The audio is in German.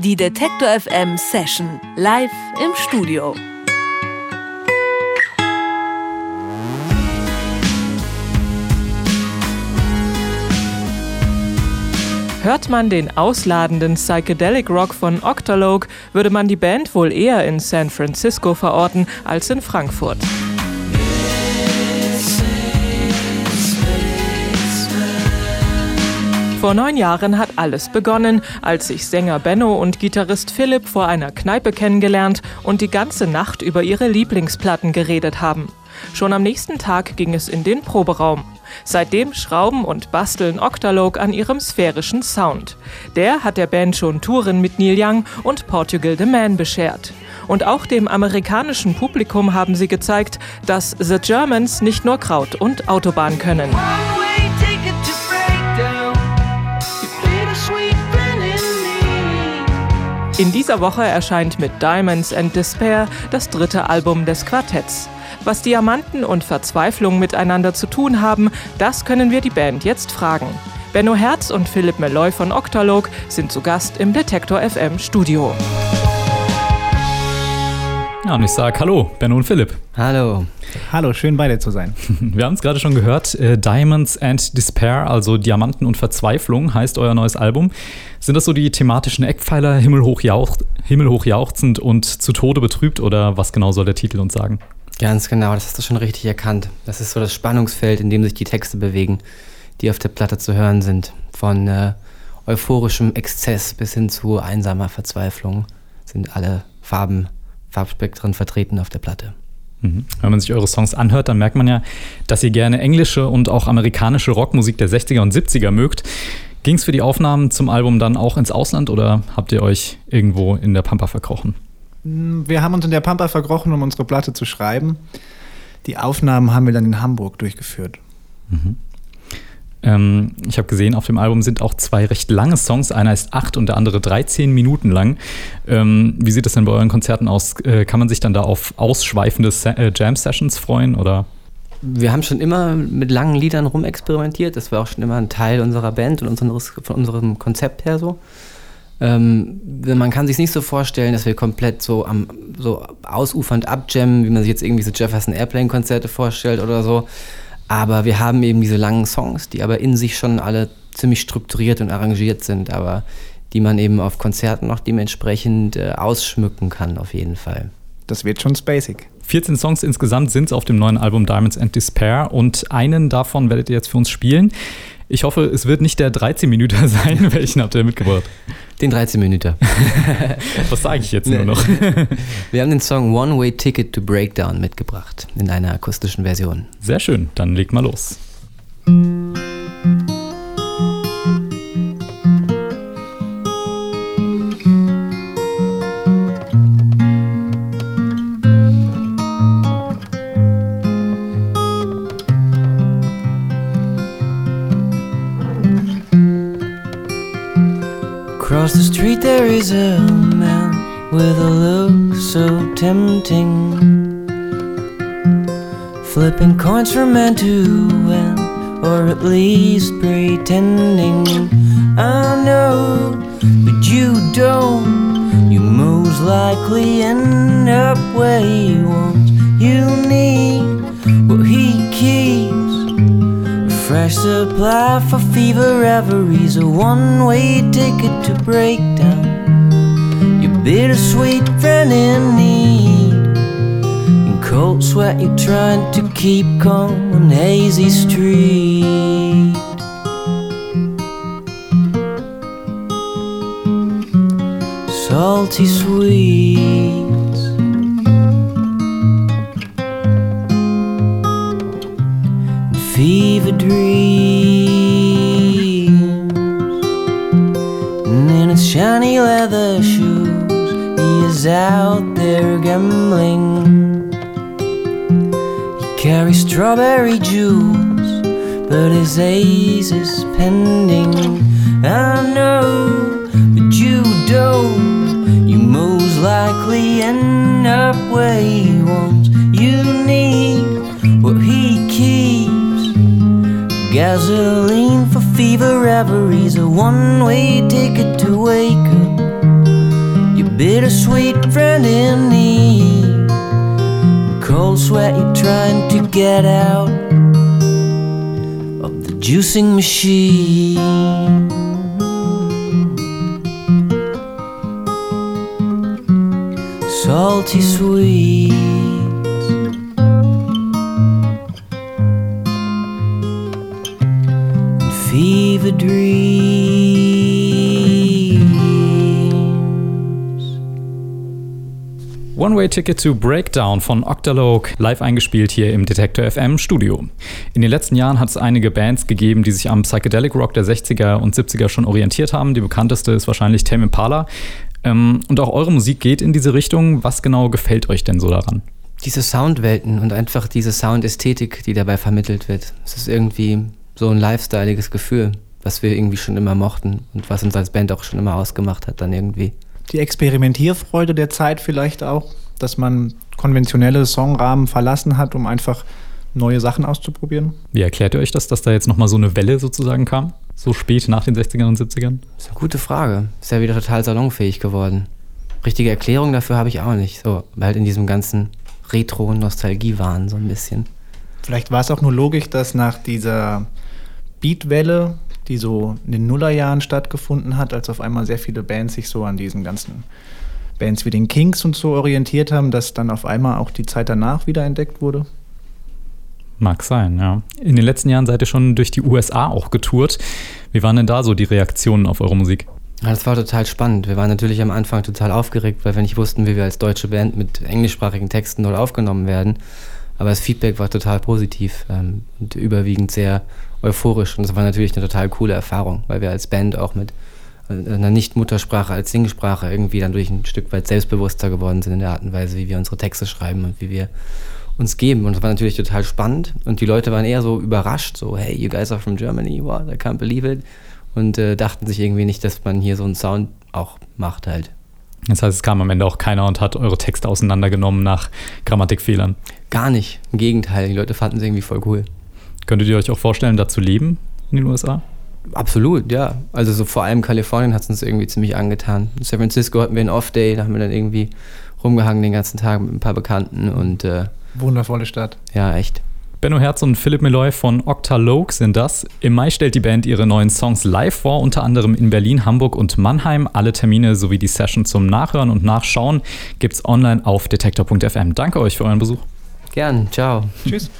Die Detektor FM Session live im Studio. Hört man den ausladenden Psychedelic Rock von Octalogue, würde man die Band wohl eher in San Francisco verorten als in Frankfurt. Vor neun Jahren hat alles begonnen, als sich Sänger Benno und Gitarrist Philipp vor einer Kneipe kennengelernt und die ganze Nacht über ihre Lieblingsplatten geredet haben. Schon am nächsten Tag ging es in den Proberaum. Seitdem schrauben und basteln Octalogue an ihrem sphärischen Sound. Der hat der Band schon Touren mit Neil Young und Portugal the Man beschert. Und auch dem amerikanischen Publikum haben sie gezeigt, dass The Germans nicht nur Kraut und Autobahn können. In dieser Woche erscheint mit Diamonds and Despair das dritte Album des Quartetts. Was Diamanten und Verzweiflung miteinander zu tun haben, das können wir die Band jetzt fragen. Benno Herz und Philipp Meloy von Octalog sind zu Gast im Detektor FM Studio. Ja, und ich sage Hallo, Benno und Philipp. Hallo. Hallo, schön bei dir zu sein. Wir haben es gerade schon gehört, äh, Diamonds and Despair, also Diamanten und Verzweiflung, heißt euer neues Album. Sind das so die thematischen Eckpfeiler, himmelhoch, jauch, himmelhoch jauchzend und zu Tode betrübt oder was genau soll der Titel uns sagen? Ganz genau, das hast du schon richtig erkannt. Das ist so das Spannungsfeld, in dem sich die Texte bewegen, die auf der Platte zu hören sind. Von äh, euphorischem Exzess bis hin zu einsamer Verzweiflung sind alle Farben Farbspektren vertreten auf der Platte. Mhm. Wenn man sich eure Songs anhört, dann merkt man ja, dass ihr gerne englische und auch amerikanische Rockmusik der 60er und 70er mögt. Ging es für die Aufnahmen zum Album dann auch ins Ausland oder habt ihr euch irgendwo in der Pampa verkrochen? Wir haben uns in der Pampa verkrochen, um unsere Platte zu schreiben. Die Aufnahmen haben wir dann in Hamburg durchgeführt. Mhm. Ähm, ich habe gesehen, auf dem Album sind auch zwei recht lange Songs. Einer ist acht und der andere 13 Minuten lang. Ähm, wie sieht es denn bei euren Konzerten aus? Äh, kann man sich dann da auf ausschweifende Sa äh, Jam-Sessions freuen oder? Wir haben schon immer mit langen Liedern rumexperimentiert. Das war auch schon immer ein Teil unserer Band und unseres, von unserem Konzept her so. Ähm, man kann sich nicht so vorstellen, dass wir komplett so am so ausufernd abjammen, wie man sich jetzt irgendwie so Jefferson Airplane Konzerte vorstellt oder so, aber wir haben eben diese langen Songs, die aber in sich schon alle ziemlich strukturiert und arrangiert sind, aber die man eben auf Konzerten noch dementsprechend äh, ausschmücken kann, auf jeden Fall. Das wird schon basic. 14 Songs insgesamt sind es auf dem neuen Album Diamonds and Despair und einen davon werdet ihr jetzt für uns spielen. Ich hoffe, es wird nicht der 13-Minüter sein. Welchen habt ihr mitgebracht? Den 13-Minüter. Was sage ich jetzt nur noch? Wir haben den Song One Way Ticket to Breakdown mitgebracht, in einer akustischen Version. Sehr schön, dann leg mal los. Across the street there is a man with a look so tempting. Flipping coins from end to end, or at least pretending. I know, but you don't. You most likely end up where he wants. You need Fresh supply for fever reveries, a one way ticket to breakdown. Your bittersweet friend in need. In cold sweat, you're trying to keep calm on hazy street. Salty sweets. Shiny leather shoes, he is out there gambling. He carries strawberry juice, but his ace is pending. I know, but you don't. You most likely end up where he wants. Gasoline for fever reveries, a one way ticket to wake up. a sweet friend in need. Cold sweat, you're trying to get out of the juicing machine. Salty sweets. Fever dreams. One-Way Ticket to Breakdown von Octalogue, live eingespielt hier im Detector FM Studio. In den letzten Jahren hat es einige Bands gegeben, die sich am Psychedelic Rock der 60er und 70er schon orientiert haben. Die bekannteste ist wahrscheinlich Tame Impala. Ähm, und auch eure Musik geht in diese Richtung. Was genau gefällt euch denn so daran? Diese Soundwelten und einfach diese Soundästhetik, die dabei vermittelt wird. Es ist irgendwie so ein lifestyleiges Gefühl, was wir irgendwie schon immer mochten und was uns als Band auch schon immer ausgemacht hat dann irgendwie. Die Experimentierfreude der Zeit vielleicht auch, dass man konventionelle Songrahmen verlassen hat, um einfach neue Sachen auszuprobieren. Wie erklärt ihr euch das, dass da jetzt nochmal so eine Welle sozusagen kam? So spät nach den 60ern und 70ern? Das ist eine gute Frage. Ist ja wieder total salonfähig geworden. Richtige Erklärung dafür habe ich auch nicht. So, halt in diesem ganzen Retro-Nostalgie-Wahn so ein bisschen. Vielleicht war es auch nur logisch, dass nach dieser Beatwelle, die so in den Nullerjahren stattgefunden hat, als auf einmal sehr viele Bands sich so an diesen ganzen Bands wie den Kings und so orientiert haben, dass dann auf einmal auch die Zeit danach wieder entdeckt wurde. Mag sein, ja. In den letzten Jahren seid ihr schon durch die USA auch getourt. Wie waren denn da so die Reaktionen auf eure Musik? Ja, das war total spannend. Wir waren natürlich am Anfang total aufgeregt, weil wir nicht wussten, wie wir als deutsche Band mit englischsprachigen Texten dort aufgenommen werden. Aber das Feedback war total positiv ähm, und überwiegend sehr euphorisch. Und das war natürlich eine total coole Erfahrung, weil wir als Band auch mit äh, einer Nicht-Muttersprache als Singsprache irgendwie dann durch ein Stück weit selbstbewusster geworden sind in der Art und Weise, wie wir unsere Texte schreiben und wie wir uns geben. Und das war natürlich total spannend. Und die Leute waren eher so überrascht, so, hey, you guys are from Germany, what, I can't believe it. Und äh, dachten sich irgendwie nicht, dass man hier so einen Sound auch macht halt. Das heißt, es kam am Ende auch keiner und hat eure Texte auseinandergenommen nach Grammatikfehlern. Gar nicht. Im Gegenteil, die Leute fanden es irgendwie voll cool. Könntet ihr euch auch vorstellen, da zu leben in den USA? Absolut, ja. Also so vor allem Kalifornien hat es uns irgendwie ziemlich angetan. In San Francisco hatten wir einen Off-Day, da haben wir dann irgendwie rumgehangen den ganzen Tag mit ein paar Bekannten und äh, Wundervolle Stadt. ja, echt. Benno Herz und Philipp Meloy von Octalogue sind das. Im Mai stellt die Band ihre neuen Songs live vor, unter anderem in Berlin, Hamburg und Mannheim. Alle Termine sowie die Session zum Nachhören und Nachschauen gibt's online auf detektor.fm. Danke euch für euren Besuch. Gern, ciao. Tschüss.